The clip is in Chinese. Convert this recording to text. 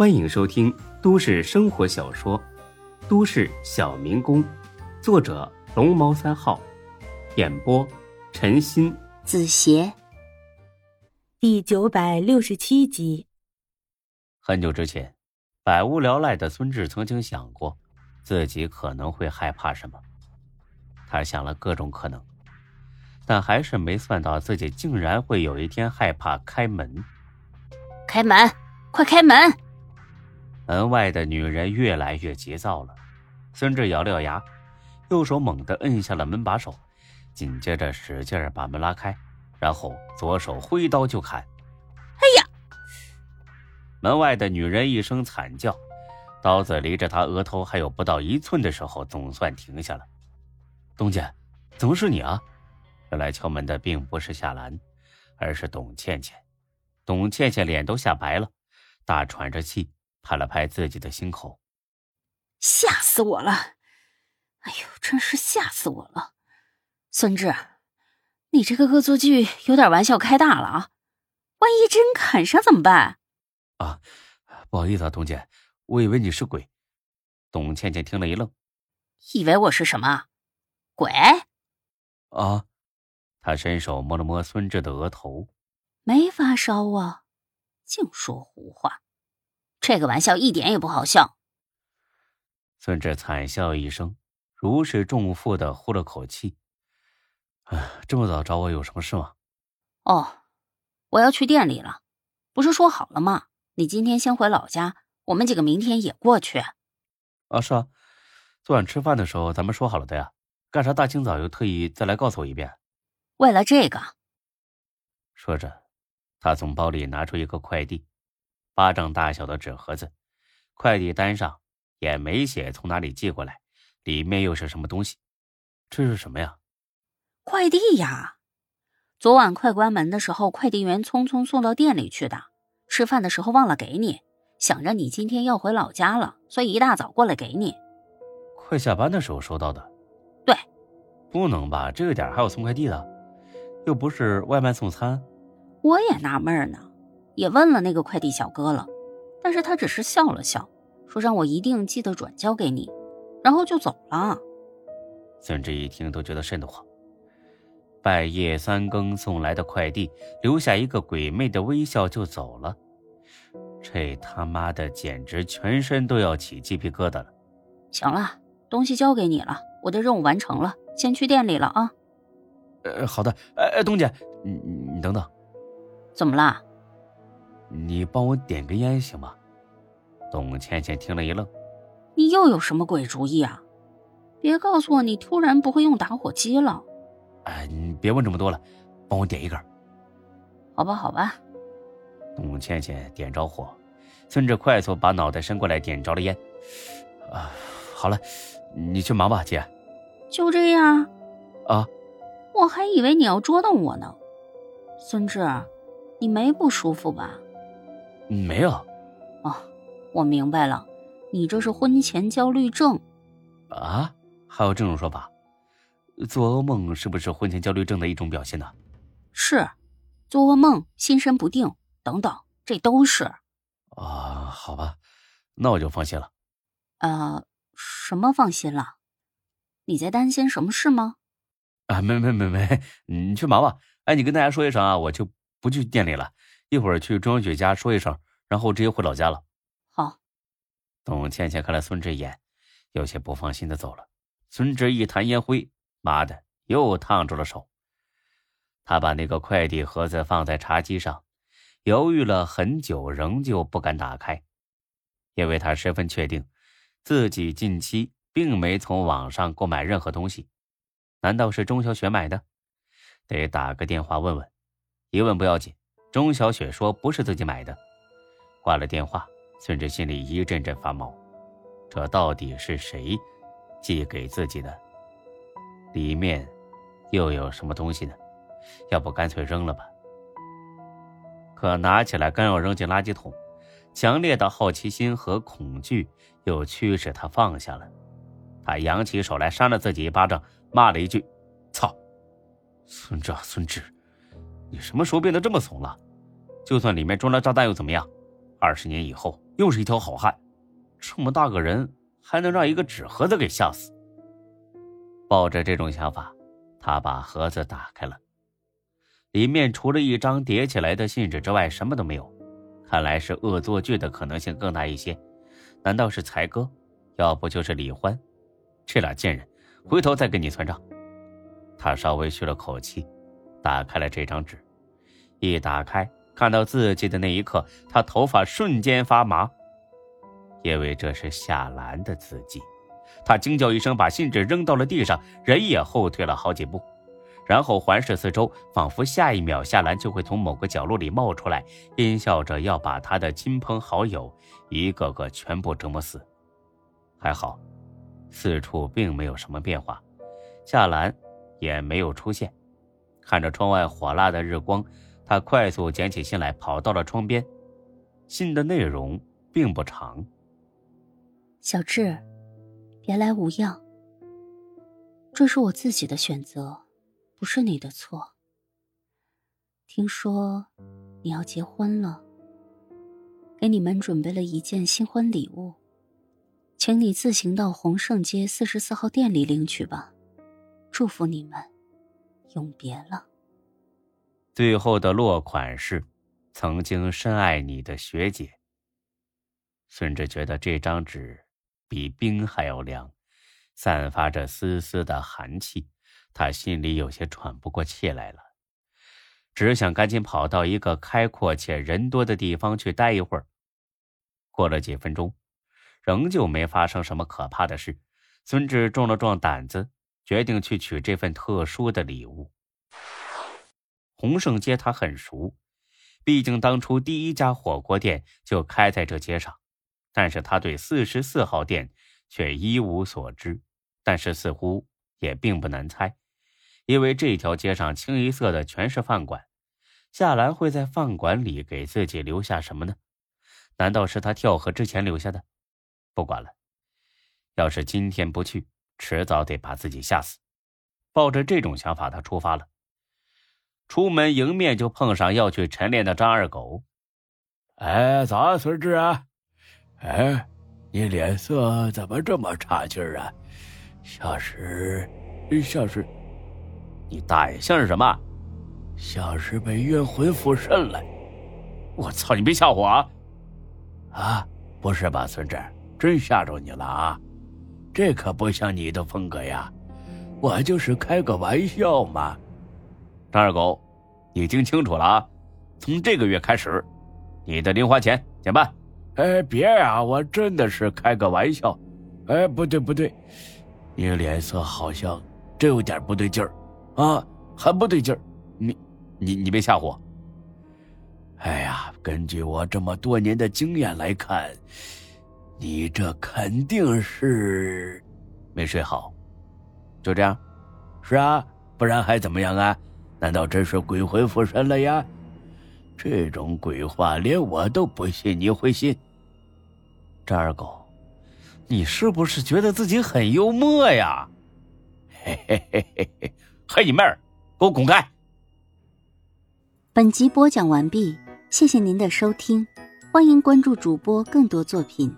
欢迎收听都市生活小说《都市小民工》，作者龙猫三号，演播陈鑫、子邪，第九百六十七集。很久之前，百无聊赖的孙志曾经想过，自己可能会害怕什么。他想了各种可能，但还是没算到自己竟然会有一天害怕开门。开门，快开门！门外的女人越来越急躁了。孙志咬咬牙，右手猛地摁下了门把手，紧接着使劲把门拉开，然后左手挥刀就砍。哎呀！门外的女人一声惨叫，刀子离着她额头还有不到一寸的时候，总算停下了。东家，怎么是你啊？原来敲门的并不是夏兰，而是董倩倩。董倩倩脸都吓白了，大喘着气。拍了拍自己的心口，吓死我了！哎呦，真是吓死我了！孙志，你这个恶作剧有点玩笑开大了啊！万一真砍上怎么办？啊，不好意思啊，董姐，我以为你是鬼。董倩倩听了一愣，以为我是什么？鬼？啊！他伸手摸了摸孙志的额头，没发烧啊，净说胡话。这个玩笑一点也不好笑。孙志惨笑一声，如释重负的呼了口气。啊，这么早找我有什么事吗？哦，我要去店里了，不是说好了吗？你今天先回老家，我们几个明天也过去。啊，是啊，昨晚吃饭的时候咱们说好了的呀，干啥大清早又特意再来告诉我一遍？为了这个。说着，他从包里拿出一个快递。巴掌大小的纸盒子，快递单上也没写从哪里寄过来，里面又是什么东西？这是什么呀？快递呀！昨晚快关门的时候，快递员匆匆送到店里去的。吃饭的时候忘了给你，想着你今天要回老家了，所以一大早过来给你。快下班的时候收到的。对。不能吧？这个点还有送快递的？又不是外卖送餐。我也纳闷呢。也问了那个快递小哥了，但是他只是笑了笑，说让我一定记得转交给你，然后就走了。孙志一听都觉得瘆得慌。半夜三更送来的快递，留下一个鬼魅的微笑就走了，这他妈的简直全身都要起鸡皮疙瘩了。行了，东西交给你了，我的任务完成了，先去店里了啊。呃，好的。哎，东姐，你你等等，怎么了？你帮我点根烟行吗？董倩倩听了一愣：“你又有什么鬼主意啊？别告诉我你突然不会用打火机了。”哎，你别问这么多了，帮我点一根。好吧，好吧。董倩倩点着火，孙志快速把脑袋伸过来点着了烟。啊，好了，你去忙吧，姐。就这样？啊？我还以为你要捉弄我呢。孙志，你没不舒服吧？没有，哦，我明白了，你这是婚前焦虑症，啊？还有这种说法？做噩梦是不是婚前焦虑症的一种表现呢？是，做噩梦、心神不定等等，这都是。啊，好吧，那我就放心了。呃，什么放心了？你在担心什么事吗？啊，没没没没，你去忙吧。哎，你跟大家说一声啊，我就不去店里了。一会儿去钟雪家说一声，然后直接回老家了。好。董倩倩看了孙志一眼，有些不放心的走了。孙志一弹烟灰，妈的，又烫住了手。他把那个快递盒子放在茶几上，犹豫了很久，仍旧不敢打开，因为他十分确定，自己近期并没从网上购买任何东西。难道是钟小雪买的？得打个电话问问。一问不要紧。钟小雪说：“不是自己买的。”挂了电话，孙志心里一阵阵发毛。这到底是谁寄给自己的？里面又有什么东西呢？要不干脆扔了吧？可拿起来刚要扔进垃圾桶，强烈的好奇心和恐惧又驱使他放下了。他扬起手来扇了自己一巴掌，骂了一句：“操！孙志啊，孙志！”你什么时候变得这么怂了？就算里面装了炸弹又怎么样？二十年以后又是一条好汉，这么大个人还能让一个纸盒子给吓死？抱着这种想法，他把盒子打开了，里面除了一张叠起来的信纸之外，什么都没有。看来是恶作剧的可能性更大一些。难道是才哥？要不就是李欢？这俩贱人，回头再跟你算账。他稍微吁了口气，打开了这张纸，一打开。看到字迹的那一刻，他头发瞬间发麻，因为这是夏兰的字迹。他惊叫一声，把信纸扔到了地上，人也后退了好几步，然后环视四周，仿佛下一秒夏兰就会从某个角落里冒出来，阴笑着要把他的亲朋好友一个个全部折磨死。还好，四处并没有什么变化，夏兰也没有出现。看着窗外火辣的日光。他快速捡起信来，跑到了窗边。信的内容并不长。小智，别来无恙。这是我自己的选择，不是你的错。听说你要结婚了，给你们准备了一件新婚礼物，请你自行到洪盛街四十四号店里领取吧。祝福你们，永别了。最后的落款是：“曾经深爱你的学姐。”孙志觉得这张纸比冰还要凉，散发着丝丝的寒气，他心里有些喘不过气来了，只想赶紧跑到一个开阔且人多的地方去待一会儿。过了几分钟，仍旧没发生什么可怕的事。孙志壮了壮胆子，决定去取这份特殊的礼物。洪盛街他很熟，毕竟当初第一家火锅店就开在这街上。但是他对四十四号店却一无所知。但是似乎也并不难猜，因为这条街上清一色的全是饭馆。夏兰会在饭馆里给自己留下什么呢？难道是他跳河之前留下的？不管了，要是今天不去，迟早得把自己吓死。抱着这种想法，他出发了。出门迎面就碰上要去晨练的张二狗。哎，早啊，孙志啊！哎，你脸色怎么这么差劲儿啊？像是，像是，你大爷，像是什么？像是被冤魂附身了！我操，你别吓唬我啊！啊，不是吧，孙志？真吓着你了啊？这可不像你的风格呀！我就是开个玩笑嘛。张二狗，你听清楚了啊！从这个月开始，你的零花钱减半。哎，别啊，我真的是开个玩笑。哎，不对不对，你脸色好像真有点不对劲儿啊，很不对劲儿。你你你别吓唬我。哎呀，根据我这么多年的经验来看，你这肯定是没睡好。就这样？是啊，不然还怎么样啊？难道真是鬼魂附身了呀？这种鬼话连我都不信，你会信？张二狗，你是不是觉得自己很幽默呀？嘿嘿嘿嘿嘿，嘿你妹儿，给我滚开！本集播讲完毕，谢谢您的收听，欢迎关注主播更多作品。